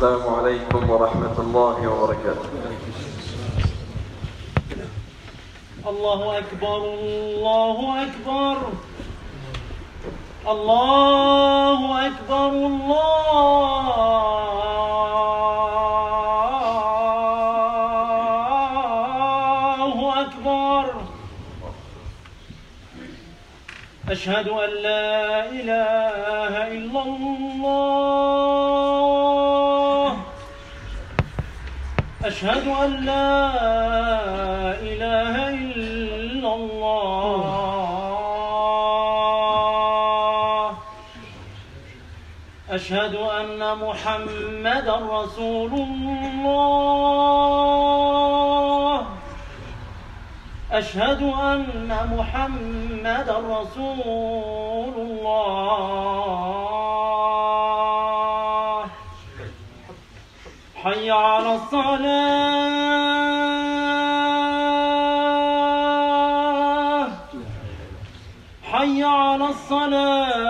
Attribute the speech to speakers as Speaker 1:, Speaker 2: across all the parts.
Speaker 1: السلام عليكم ورحمة الله وبركاته.
Speaker 2: الله أكبر الله أكبر. الله أكبر الله أكبر. أشهد أن لا إله أشهد أن لا إله إلا الله. أشهد أن محمدا رسول الله. أشهد أن محمدا رسول الله. حي على الصلاة. حي على الصلاة.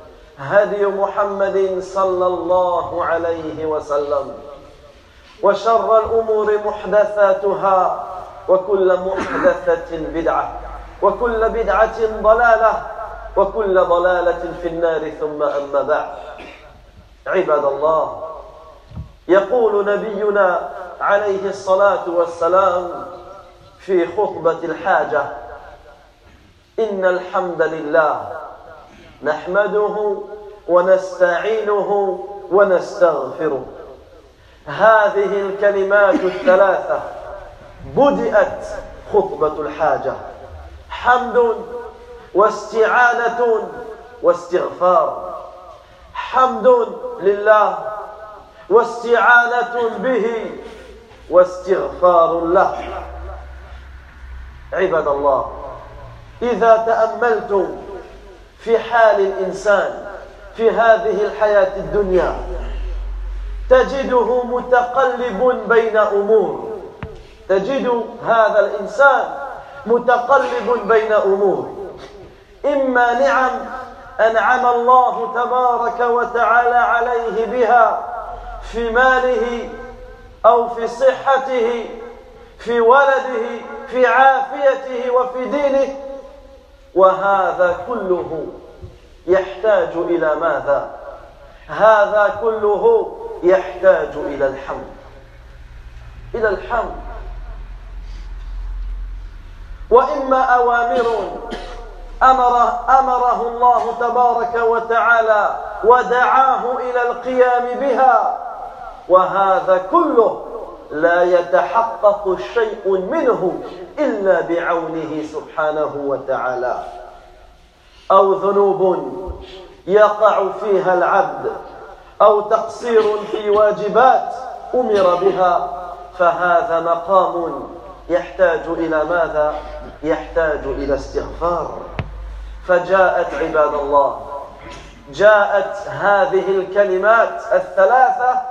Speaker 1: هدي محمد صلى الله عليه وسلم. وشر الأمور محدثاتها وكل محدثة بدعة وكل بدعة ضلالة وكل ضلالة في النار ثم أما بعد. عباد الله يقول نبينا عليه الصلاة والسلام في خطبة الحاجة إن الحمد لله نحمده ونستعينه ونستغفره. هذه الكلمات الثلاثة بدأت خطبة الحاجة. حمد واستعانة واستغفار. حمد لله واستعانة به واستغفار له. عباد الله إذا تأملتم في حال الإنسان في هذه الحياة الدنيا تجده متقلب بين أمور. تجد هذا الإنسان متقلب بين أمور. إما نعم أنعم الله تبارك وتعالى عليه بها في ماله أو في صحته في ولده في عافيته وفي دينه وهذا كله يحتاج إلى ماذا؟ هذا كله يحتاج إلى الحمد إلى الحمد وإما أوامر أمره, أمره الله تبارك وتعالى ودعاه إلى القيام بها وهذا كله لا يتحقق شيء منه إلا بعونه سبحانه وتعالى. أو ذنوب يقع فيها العبد أو تقصير في واجبات أمر بها فهذا مقام يحتاج إلى ماذا؟ يحتاج إلى استغفار. فجاءت عباد الله جاءت هذه الكلمات الثلاثة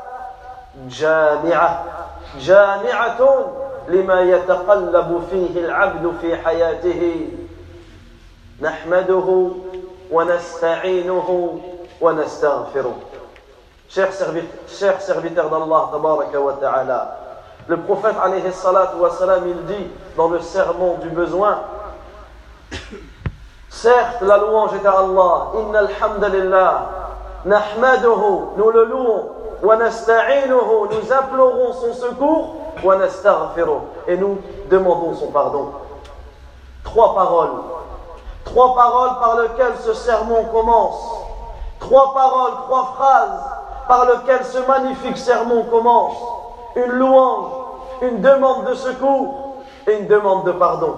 Speaker 1: جامعة. جامعة لما يتقلب فيه العبد في حياته نحمده ونستعينه ونستغفره Chers serviteurs d'Allah, ta'ala, le prophète alayhi salatu wa salam, il dit dans le sermon du besoin Certes, la louange est à Allah. Inna alhamdulillah. Nahmaduhu, nous le louons. Wa nous implorons son secours. Wa et nous demandons son pardon. Trois paroles. Trois paroles par lesquelles ce sermon commence. Trois paroles, trois phrases par lesquelles ce magnifique sermon commence. Une louange, une demande de secours et une demande de pardon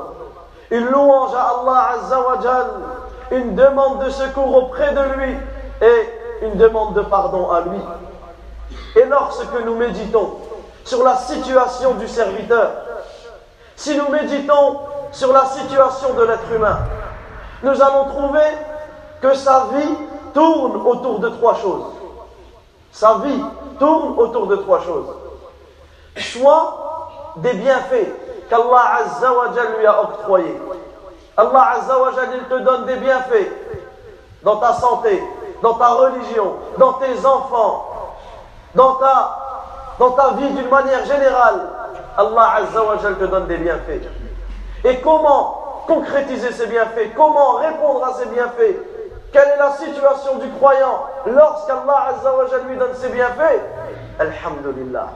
Speaker 1: une louange à Allah Azzawajal, une demande de secours auprès de lui et une demande de pardon à lui. Et lorsque nous méditons sur la situation du serviteur, si nous méditons sur la situation de l'être humain, nous allons trouver que sa vie tourne autour de trois choses. Sa vie tourne autour de trois choses. Soit des bienfaits qu'Allah Azza lui a octroyé. Allah Azza wa il te donne des bienfaits dans ta santé, dans ta religion, dans tes enfants, dans ta, dans ta vie d'une manière générale. Allah Azza te donne des bienfaits. Et comment concrétiser ces bienfaits? Comment répondre à ces bienfaits? Quelle est la situation du croyant lorsqu'Allah Azza lui donne ses bienfaits? Alhamdulillah.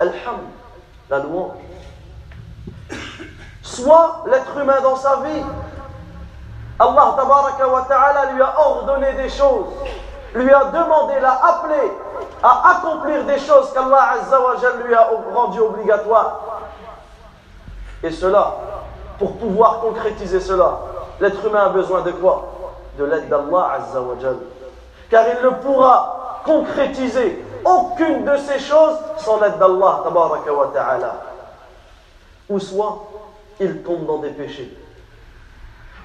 Speaker 1: Alhamd, la louange soit l'être humain dans sa vie. Allah wa ta'ala lui a ordonné des choses, lui a demandé, l'a appelé à accomplir des choses qu'Allah lui a rendues obligatoires. Et cela, pour pouvoir concrétiser cela, l'être humain a besoin de quoi? De l'aide d'Allah Car il ne pourra concrétiser aucune de ces choses sans l'aide d'Allah ta'ala. Ou soit il tombe dans des péchés.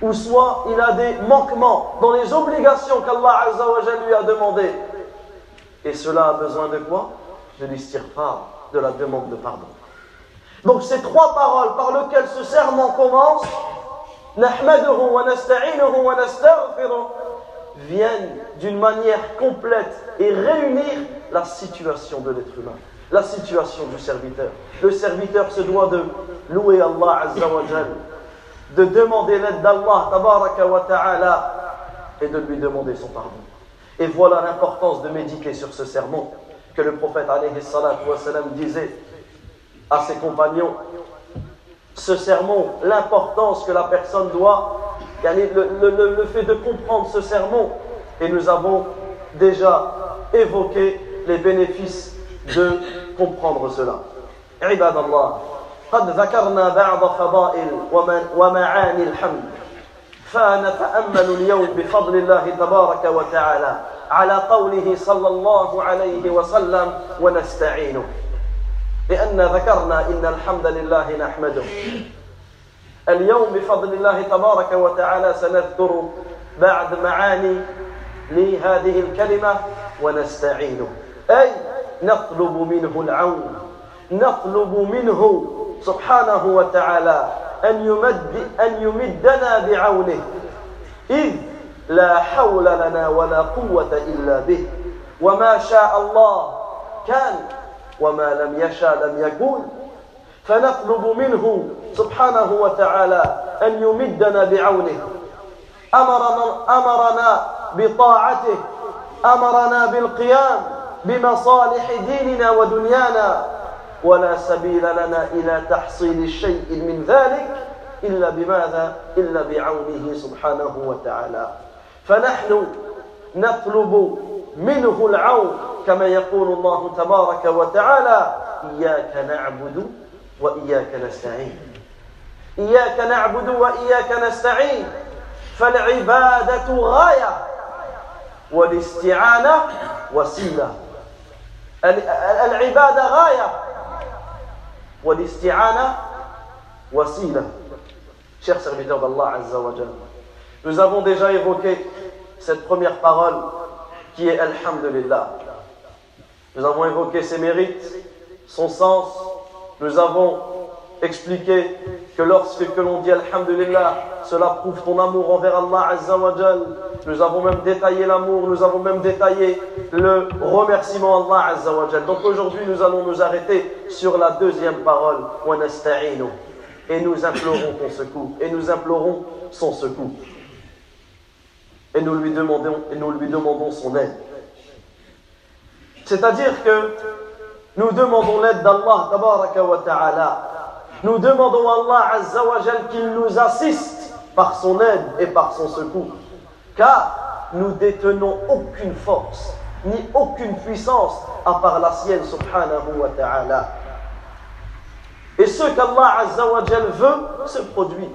Speaker 1: Ou soit il a des manquements dans les obligations qu'Allah lui a demandées. Et cela a besoin de quoi? De l'istighfar, de la demande de pardon. Donc ces trois paroles par lesquelles ce serment commence, viennent d'une manière complète et réunir la situation de l'être humain la situation du serviteur. Le serviteur se doit de louer Allah Azza wa de demander l'aide d'Allah tabaraka et de lui demander son pardon. Et voilà l'importance de méditer sur ce sermon que le prophète alayhi salam disait à ses compagnons. Ce sermon, l'importance que la personne doit, le, fait de comprendre ce sermon. Et nous avons déjà évoqué les bénéfices de comprendre cela. قد ذكرنا بعض فضائل ومعاني الحمد. فنتأمل اليوم بفضل الله تبارك وتعالى على قوله صلى الله عليه وسلم ونستعينه. لأن ذكرنا إن الحمد لله نحمده. اليوم بفضل الله تبارك وتعالى سنذكر بعد معاني لهذه الكلمة ونستعينه. أي نطلب منه العون. نطلب منه سبحانه وتعالى أن يمد أن يمدنا بعونه. إذ لا حول لنا ولا قوة إلا به. وما شاء الله كان وما لم يشاء لم يكون فنطلب منه سبحانه وتعالى أن يمدنا بعونه. أمرنا, أمرنا بطاعته. أمرنا بالقيام بمصالح ديننا ودنيانا. ولا سبيل لنا إلى تحصيل الشيء من ذلك إلا بماذا؟ إلا بعونه سبحانه وتعالى. فنحن نطلب منه العون كما يقول الله تبارك وتعالى إياك نعبد وإياك نستعين. إياك نعبد وإياك نستعين. فالعبادة غاية والاستعانة وسيلة. العبادة غاية. Chers serviteurs d'Allah nous avons déjà évoqué cette première parole qui est Alhamdulillah. Nous avons évoqué ses mérites, son sens, nous avons expliqué que lorsque que l'on dit Alhamdulillah, cela prouve ton amour envers Allah Azza wa Nous avons même détaillé l'amour, nous avons même détaillé le remerciement Allah Azza wa Donc aujourd'hui, nous allons nous arrêter sur la deuxième parole, et nous implorons ton secours, et nous implorons son secours. Et nous lui demandons, son aide. C'est-à-dire que nous demandons l'aide d'Allah ta'ala. Nous demandons à Allah Azza wa qu'il nous assiste par son aide et par son secours. Car nous détenons aucune force, ni aucune puissance à part la sienne, subhanahu wa ta'ala. Et ce qu'Allah Azza wa veut se produit.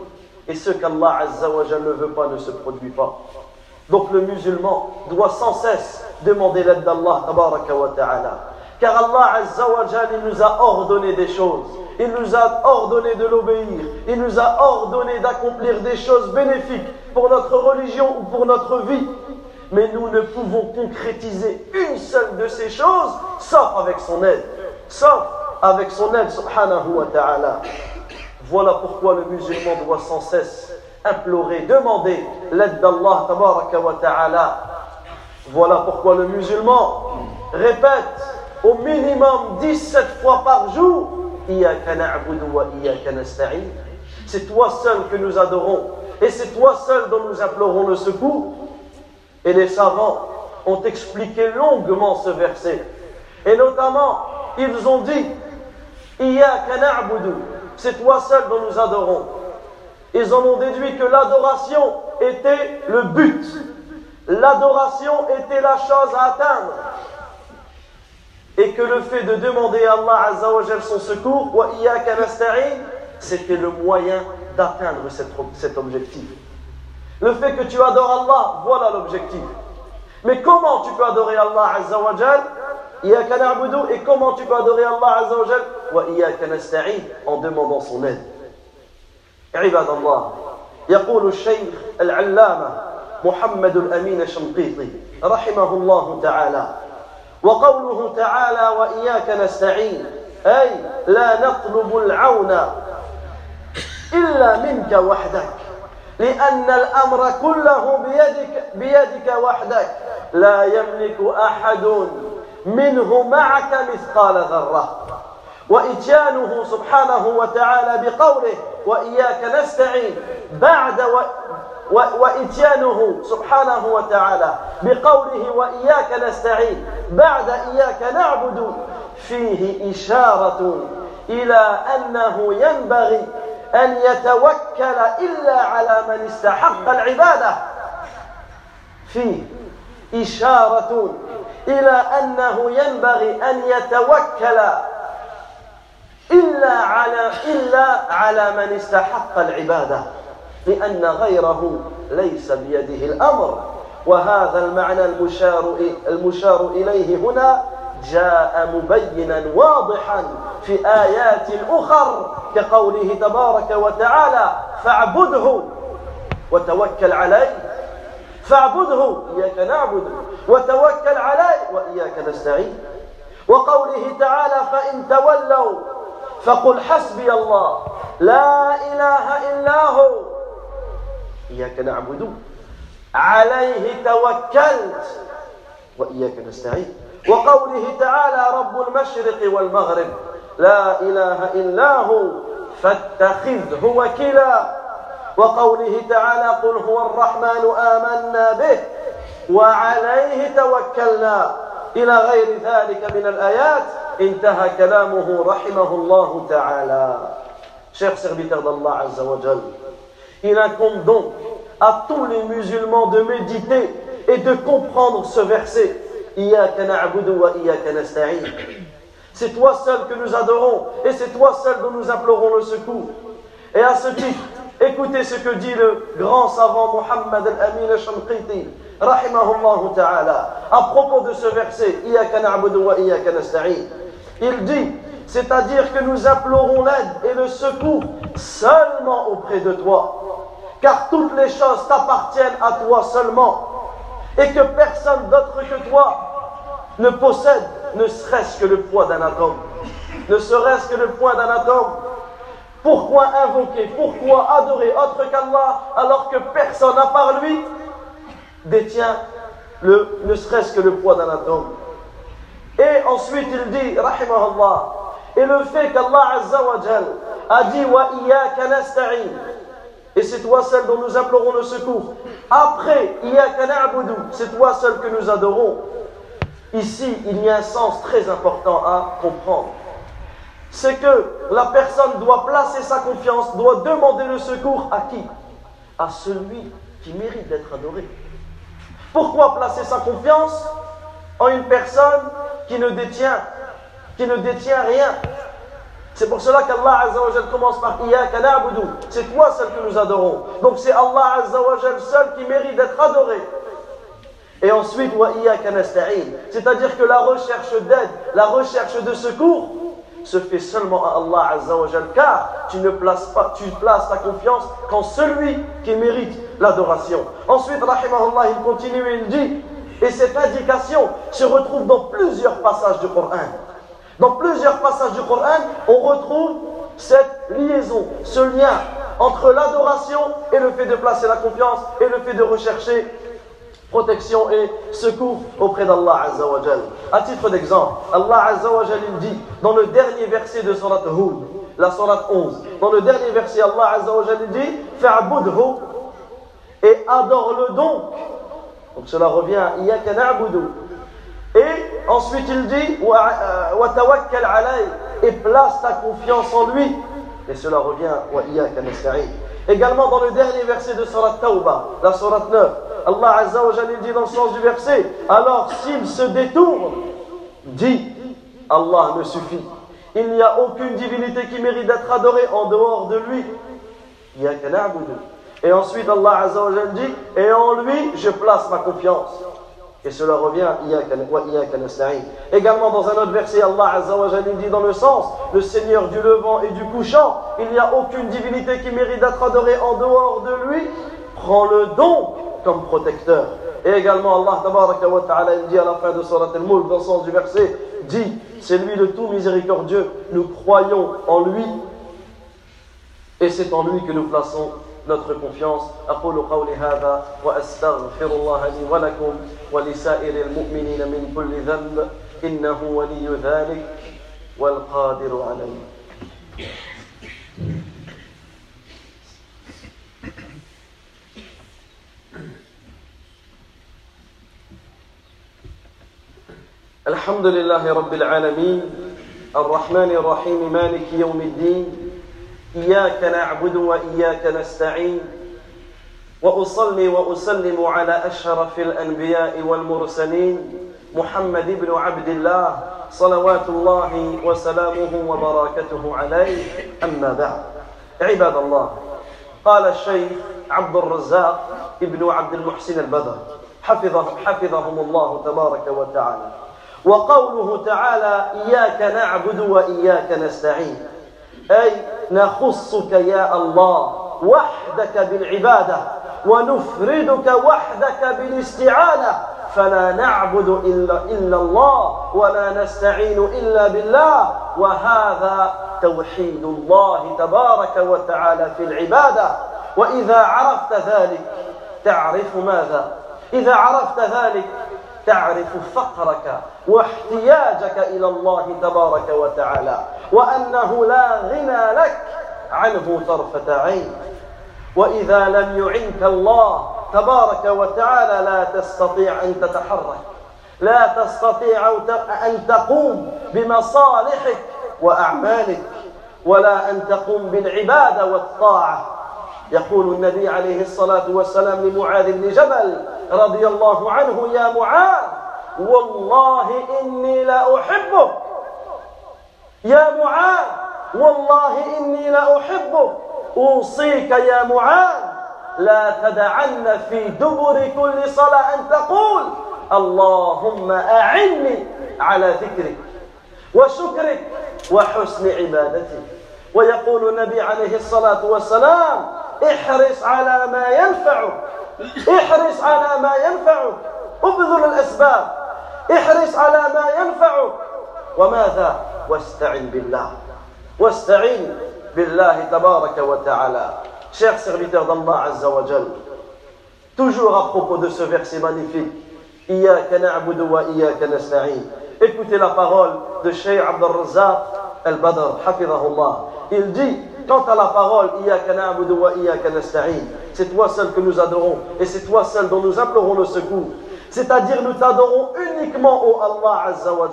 Speaker 1: Et ce qu'Allah Azza wa ne veut pas ne se produit pas. Donc le musulman doit sans cesse demander l'aide d'Allah. Car Allah Azza wa il nous a ordonné des choses. Il nous a ordonné de l'obéir. Il nous a ordonné d'accomplir des choses bénéfiques pour notre religion ou pour notre vie. Mais nous ne pouvons concrétiser une seule de ces choses sauf avec son aide. Sauf avec son aide, subhanahu wa ta'ala. Voilà pourquoi le musulman doit sans cesse implorer, demander l'aide d'Allah tabaraka wa ta'ala. Voilà pourquoi le musulman répète au minimum 17 fois par jour c'est toi seul que nous adorons et c'est toi seul dont nous implorons le secours. Et les savants ont expliqué longuement ce verset. Et notamment, ils ont dit c'est toi seul dont nous adorons. Ils en ont déduit que l'adoration était le but. L'adoration était la chose à atteindre Et que le fait de demander à Allah Azzawajal son secours, c'était le moyen d'atteindre cet objectif. Le fait que tu adores Allah, voilà l'objectif. Mais comment tu peux adorer Allah Azzawajal et comment tu peux adorer Allah Azzawajal en demandant son aide. عباد الله يقول الشيخ العلامة محمد الأمين الشنقيطي رحمه الله تعالى وقوله تعالى وإياك نستعين أي لا نطلب العون إلا منك وحدك لأن الأمر كله بيدك, بيدك وحدك. لا يملك أحد منه معك مثقال ذرة. وإتيانه سبحانه وتعالى بقوله وإياك نستعين بعد و وإتيانه سبحانه وتعالى بقوله وإياك نستعين بعد إياك نعبد فيه إشارة إلى أنه ينبغي أن يتوكل إلا على من استحق العبادة. فيه إشارة إلى أنه ينبغي أن يتوكل إلا على إلا على من استحق العبادة لأن غيره ليس بيده الأمر. وهذا المعنى المشار المشار إليه هنا جاء مبينا واضحا في آيات أخر كقوله تبارك وتعالى فاعبده وتوكل عليه فاعبده إياك نعبد وتوكل عليه وإياك نستعين. وقوله تعالى فإن تولوا فقل حسبي الله. لا إله إلا هو. إياك نعبد. عليه توكلت. وإياك نستعين. وقوله تعالى رب المشرق والمغرب لا إله إلا هو فاتخذه وكيلا. وقوله تعالى قل هو الرحمن آمنا به وعليه توكلنا. إلى غير ذلك من الآيات. انتهى كلامه رحمه الله تعالى Chers serviteurs d'Allah Azza wa Jal, il incombe donc à tous les musulmans de méditer et de comprendre ce verset. C'est toi seul que nous adorons et c'est toi seul dont nous implorons le secours. Et à ce titre, écoutez ce que dit le grand savant Muhammad al-Amin al-Shamqiti, rahimahullah ta'ala, à propos de ce verset, il dit, c'est-à-dire que nous implorons l'aide et le secours seulement auprès de toi, car toutes les choses t'appartiennent à toi seulement et que personne d'autre que toi ne possède ne serait-ce que le poids d'un atome. Ne serait-ce que le poids d'un atome. Pourquoi invoquer, pourquoi adorer autre qu'Allah alors que personne à part lui détient ne serait-ce que le poids d'un atome? Et ensuite il dit, rahimahullah, et le fait qu'Allah Azza wa a dit wa nasta'in et c'est toi seul dont nous implorons le secours. Après, c'est toi seul que nous adorons. Ici, il y a un sens très important à comprendre. C'est que la personne doit placer sa confiance, doit demander le secours à qui? À celui qui mérite d'être adoré. Pourquoi placer sa confiance? En une personne qui ne détient, rien c'est pour cela qu'Allah Azzawajal commence par Iyaka. C'est toi seul que nous adorons. Donc c'est Allah Azzawajal seul qui mérite d'être adoré. Et ensuite, C'est-à-dire que la recherche d'aide, la recherche de secours se fait seulement à Allah Azzawajal. Car tu ne places pas, ta confiance qu'en celui qui mérite l'adoration. Ensuite, rahimahullah, il continue et il dit, et cette indication se retrouve dans plusieurs passages du Coran. Dans plusieurs passages du Coran, on retrouve cette liaison, ce lien entre l'adoration et le fait de placer la confiance et le fait de rechercher protection et secours auprès d'Allah Azza wa À titre d'exemple, Allah Azza wa il dit dans le dernier verset de Surat Hud, la Surat 11, dans le dernier verset, Allah Azza wa il dit Fa'budhu et adore-le donc. Donc cela revient à Iyaka na'budu et ensuite il dit et place ta confiance en lui. Et cela revient Également dans le dernier verset de Surat Tawbah, la Surat 9, Allah Azza dit dans le sens du verset Alors s'il se détourne, dit Allah me suffit. Il n'y a aucune divinité qui mérite d'être adorée en dehors de lui. Et ensuite Allah Azza wa Jalla dit Et en lui je place ma confiance. Et cela revient Également dans un autre verset, Allah Azza wa dit dans le sens Le Seigneur du levant et du couchant, il n'y a aucune divinité qui mérite d'être adorée en dehors de lui. Prends-le donc comme protecteur. Et également Allah wa ta'ala dit à la fin de Surat al-Mulk, dans le sens du verset, dit C'est lui le tout miséricordieux, nous croyons en lui et c'est en lui que nous plaçons notre confiance. أقول قولي هذا وأستغفر الله لي ولكم ولسائر المؤمنين من كل ذنب. إنه ولي ذلك والقادر عليه. الحمد لله رب العالمين. الرحمن الرحيم. مالك يوم الدين. إياك نعبد وإياك نستعين وأصلي وأسلم على أشرف الأنبياء والمرسلين محمد بن عبد الله صلوات الله وسلامه وبركاته عليه. أما بعد عباد الله قال الشيخ عبد الرزاق ابن عبد المحسن البدر حفظه حفظهم الله تبارك وتعالى وقوله تعالى إياك نعبد وإياك نستعين أي نخصك يا الله وحدك بالعبادة ونفردك وحدك بالاستعانة. فلا نعبد إلا, إلا الله ولا نستعين إلا بالله. وهذا توحيد الله تبارك وتعالى في العبادة. وإذا عرفت ذلك تعرف ماذا؟ إذا عرفت ذلك تعرف فقرك واحتياجك إلى الله تبارك وتعالى وأنه لا غنى لك عنه طرفة عين. وإذا لم يعنك الله تبارك وتعالى لا تستطيع أن تتحرك لا تستطيع أن تقوم بمصالحك وأعمالك ولا أن تقوم بالعبادة والطاعة. يقول النبي عليه الصلاة والسلام لمعاذ بن جبل رضي الله عنه يا معاذ والله إني لاحبك يا معاذ والله إني لاحبك أوصيك يا معاذ لا تدعن في دبر كل صلاة أن تقول اللهم أعني على ذكرك وشكرك وحسن عبادتك. ويقول النبي عليه الصلاة والسلام احرص على ما ينفعك. احرص على ما ينفعك. ابذل الأسباب. احرص على ما ينفعك. وماذا؟ واستعن بالله. واستعن بالله تبارك وتعالى. Serviteurs d'Allah Azza wa Jal toujours à propos de ce verset magnifique. إياك نعبد وإياك نستعين écoutez la parole de Cheikh Abdel Razak Al-Badr حفظه الله il dit Quant à la parole, c'est toi seul que nous adorons et c'est toi seul dont nous implorons le secours. C'est-à-dire nous t'adorons uniquement au Allah Azza wa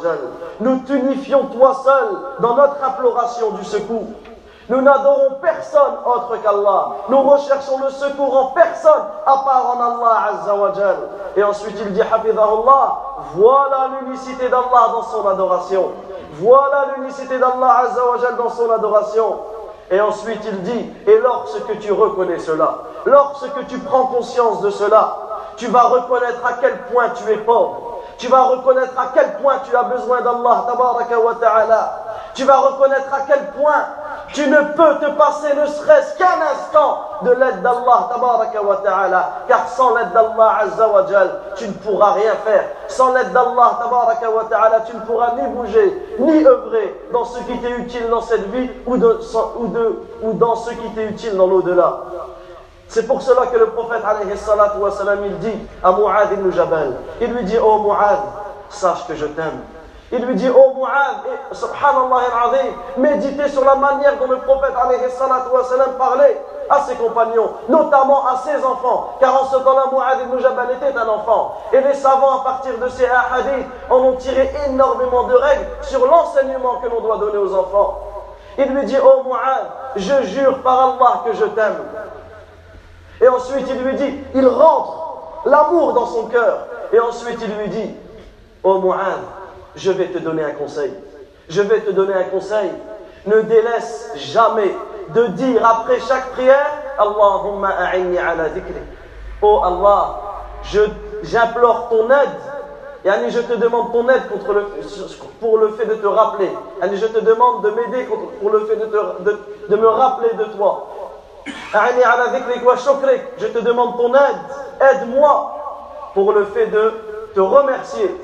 Speaker 1: Nous t'unifions toi seul dans notre imploration du secours. Nous n'adorons personne autre qu'Allah. Nous recherchons le secours en personne à part en Allah Azza wa Et ensuite il dit Allah, voilà l'unicité d'Allah dans son adoration. Voilà l'unicité d'Allah Azza wa dans son adoration. Et ensuite il dit, et lorsque tu reconnais cela, lorsque tu prends conscience de cela, tu vas reconnaître à quel point tu es pauvre. Tu vas reconnaître à quel point tu as besoin d'Allah. Tu vas reconnaître à quel point tu ne peux te passer ne serait-ce qu'un instant de l'aide d'Allah wa ta'ala. Car sans l'aide d'Allah tu ne pourras rien faire. Sans l'aide d'Allah wa ta'ala, tu ne pourras ni bouger, ni œuvrer dans ce qui t'est utile dans cette vie ou, de, ou, de, ou dans ce qui t'est utile dans l'au-delà. C'est pour cela que le prophète il dit à Mu'adh ibn Jabal, il lui dit, oh Mu'adh, sache que je t'aime. Il lui dit, oh Mu'adh, subhanallah al-azim, méditez sur la manière dont le prophète parlait à ses compagnons, notamment à ses enfants, car en ce temps-là, Mu'adh ibn Jabal était un enfant. Et les savants, à partir de ces hadiths, en ont tiré énormément de règles sur l'enseignement que l'on doit donner aux enfants. Il lui dit, oh Mu'adh, je jure par Allah que je t'aime. Et ensuite, il lui dit, il rentre l'amour dans son cœur. Et ensuite, il lui dit, oh Mu'adh, je vais te donner un conseil. Je vais te donner un conseil. Ne délaisse jamais de dire après chaque prière Allahumma a'inni ala. Oh Allah, j'implore ton aide. Yani je te demande ton aide pour le fait de te rappeler. Yani je te demande de m'aider pour le fait de, de, de me rappeler de toi. Je te demande ton aide. Aide-moi pour le fait de te remercier.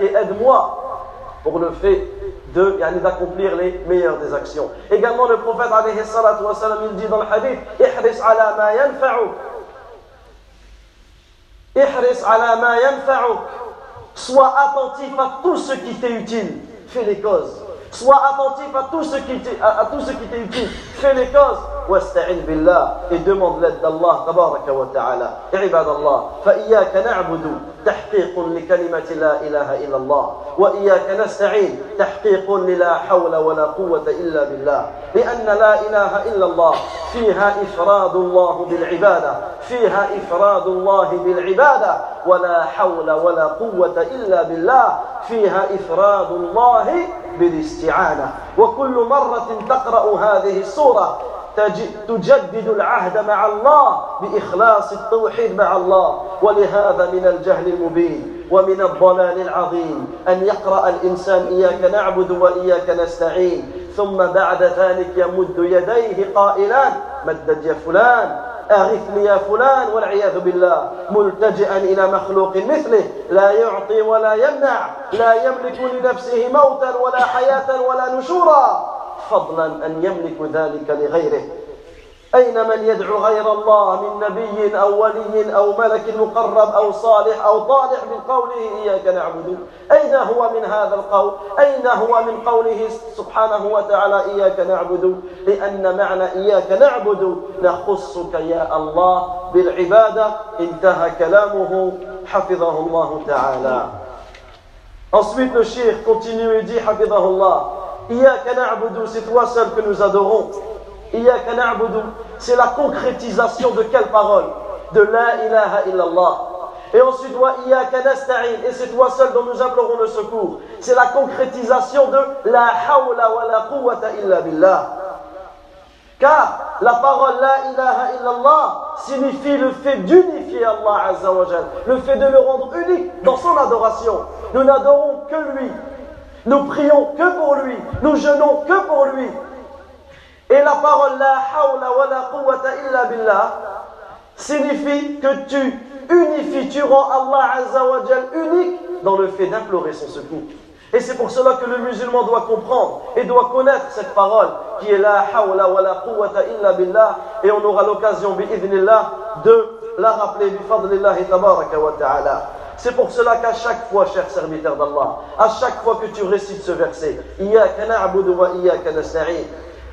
Speaker 1: Et aide-moi pour le fait de d'accomplir les meilleures des actions. Également le prophète il dit dans le hadith ala ma ala ma sois attentif à tout ce qui t'est utile. Fais les causes sois attentif à tout ce qui t'est à, à tout ce qui t'est fais les causes واستعن بالله et demande l'aide d'Allah تبارك وتعالى عباد الله فإياك نعبد تحقيق لكلمة لا إله إلا الله وإياك نستعين تحقيق للا حول ولا قوة إلا بالله لأن لا إله إلا الله فيها إفراد الله بالعبادة فيها إفراد الله بالعبادة ولا حول ولا قوة إلا بالله فيها إفراد الله بالاستعانة. وكل مرة تقرأ هذه السورة تجدد العهد مع الله بإخلاص التوحيد مع الله. ولهذا من الجهل المبين ومن الضلال العظيم أن يقرأ الإنسان إياك نعبد وإياك نستعين ثم بعد ذلك يمد يديه قائلا مدد يا فلان أغثني يا فلان والعياذ بالله. ملتجئا إلى مخلوق مثله لا يعطي ولا يمنع لا يملك لنفسه موتا ولا حياة ولا نشورا. فضلا أن يملك ذلك لغيره. أين من يدعو غير الله من نبي أو ولي أو ملك مقرب أو صالح أو طالح من قوله إياك نعبد؟ أين هو من هذا القول؟ أين هو من قوله سبحانه وتعالى إياك نعبد؟ لأن معنى إياك نعبد نخصك يا الله بالعبادة انتهى كلامه. حفظه الله تعالى. Ensuite, le cheikh continue et dit, Hafidahullah, Iyaka na'budu, c'est toi seul que nous adorons. C'est la concrétisation de quelle parole? De la ilaha illallah. Et ensuite, et c'est toi seul dont nous implorons le secours. C'est la concrétisation de la hawla wa la quwwata illa billah. Car la parole La ilaha illallah signifie le fait d'unifier Allah Azza le fait de le rendre unique dans son adoration. Nous n'adorons que lui, nous prions que pour lui, nous jeûnons que pour lui. Et la parole La hawla wa la quwwata illa billah signifie que tu unifies, tu rends Allah Azza wa Jal unique dans le fait d'implorer son secours. Et c'est pour cela que le musulman doit comprendre et doit connaître cette parole qui est la hawla wa la quwwata illa billah et on aura l'occasion bi'idhnillah de la rappeler bi fadlillahi tabaraka wa ta'ala. C'est pour cela qu'à chaque fois, cher serviteur d'Allah, à chaque fois que tu récites ce verset, wa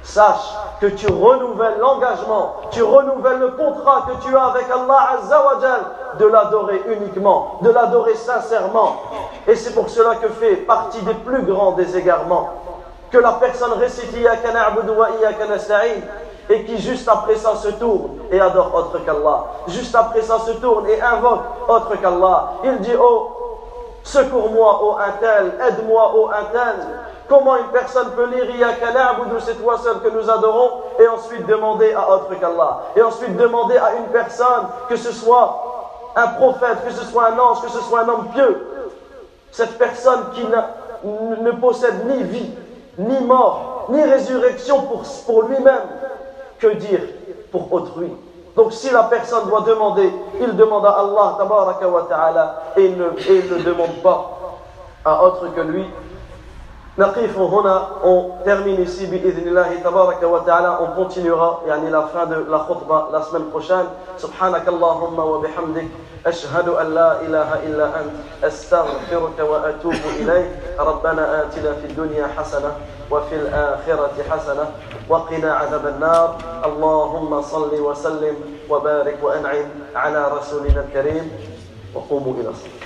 Speaker 1: sache que tu renouvelles l'engagement, tu renouvelles le contrat que tu as avec Allah Azzawajal de l'adorer uniquement, de l'adorer sincèrement. Et c'est pour cela que fait partie des plus grands des égarements que la personne récite et qui juste après ça se tourne et adore autre qu'Allah. Juste après ça se tourne et invoque autre qu'Allah. Il dit Oh, secours-moi, oh un tel, aide-moi, oh un tel. Comment une personne peut lire na'budu, c'est toi seul que nous adorons, et ensuite demander à autre qu'Allah. Et ensuite demander à une personne, que ce soit un prophète, que ce soit un ange, que ce soit un homme pieux, cette personne qui ne possède ni vie, ni mort, ni résurrection pour, pour lui-même, que dire pour autrui? Donc si la personne doit demander, il demande à Allah wa ta'ala et il ne, et il ne demande pas à autre que lui. نقف هنا. On termine ici بإذن الله تبارك وتعالى on continuera يعني la fin de la khutbah la semaine prochaine. سبحانك اللهم وبحمدك أشهد أن لا إله إلا أنت أستغفرك وأتوب إليك ربنا آتنا في الدنيا حسنة وفي الآخرة حسنة وقنا عذاب النار اللهم صل وسلم وبارك وأنعم على رسولنا الكريم وقوموا إلى الصلاة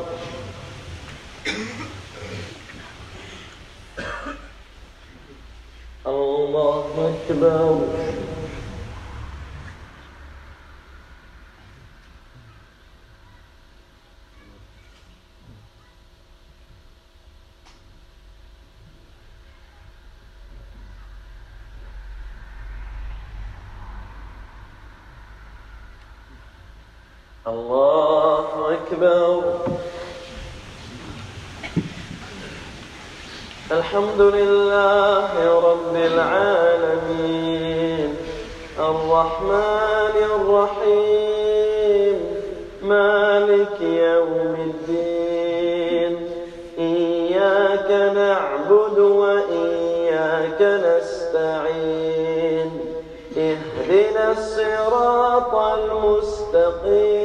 Speaker 1: الله أكبر الله أكبر الحمد لله الرحمن الرحيم. مالك يوم الدين. إياك نعبد وإياك نستعين. اهدنا الصراط المستقيم.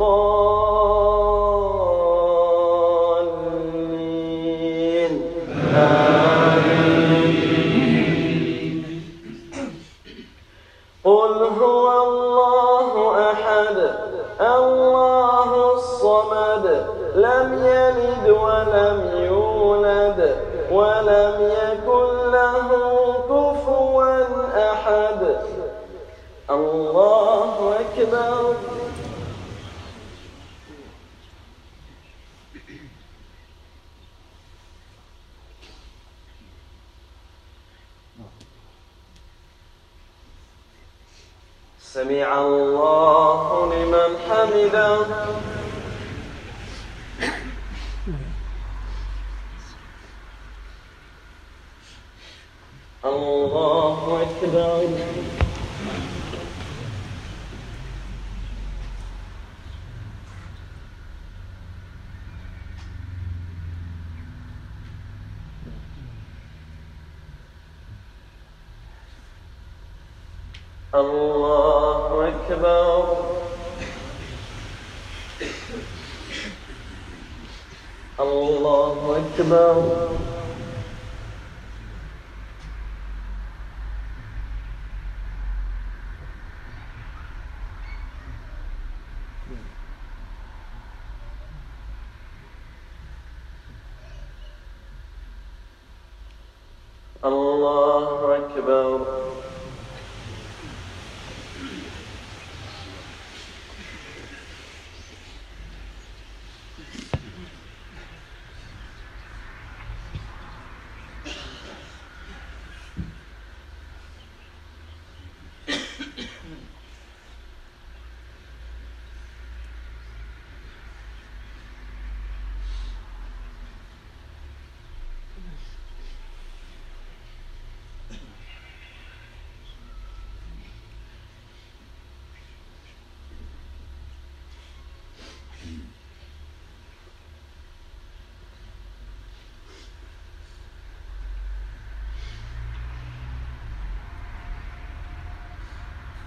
Speaker 1: الضالين. قل هو الله أحد الله الصمد لم يلد ولم يولد ولم يكن له كفوا أحد. الله أكبر. سمع الله لمن حمده الله أكبر الله أكبر الله أكبر الله أكبر.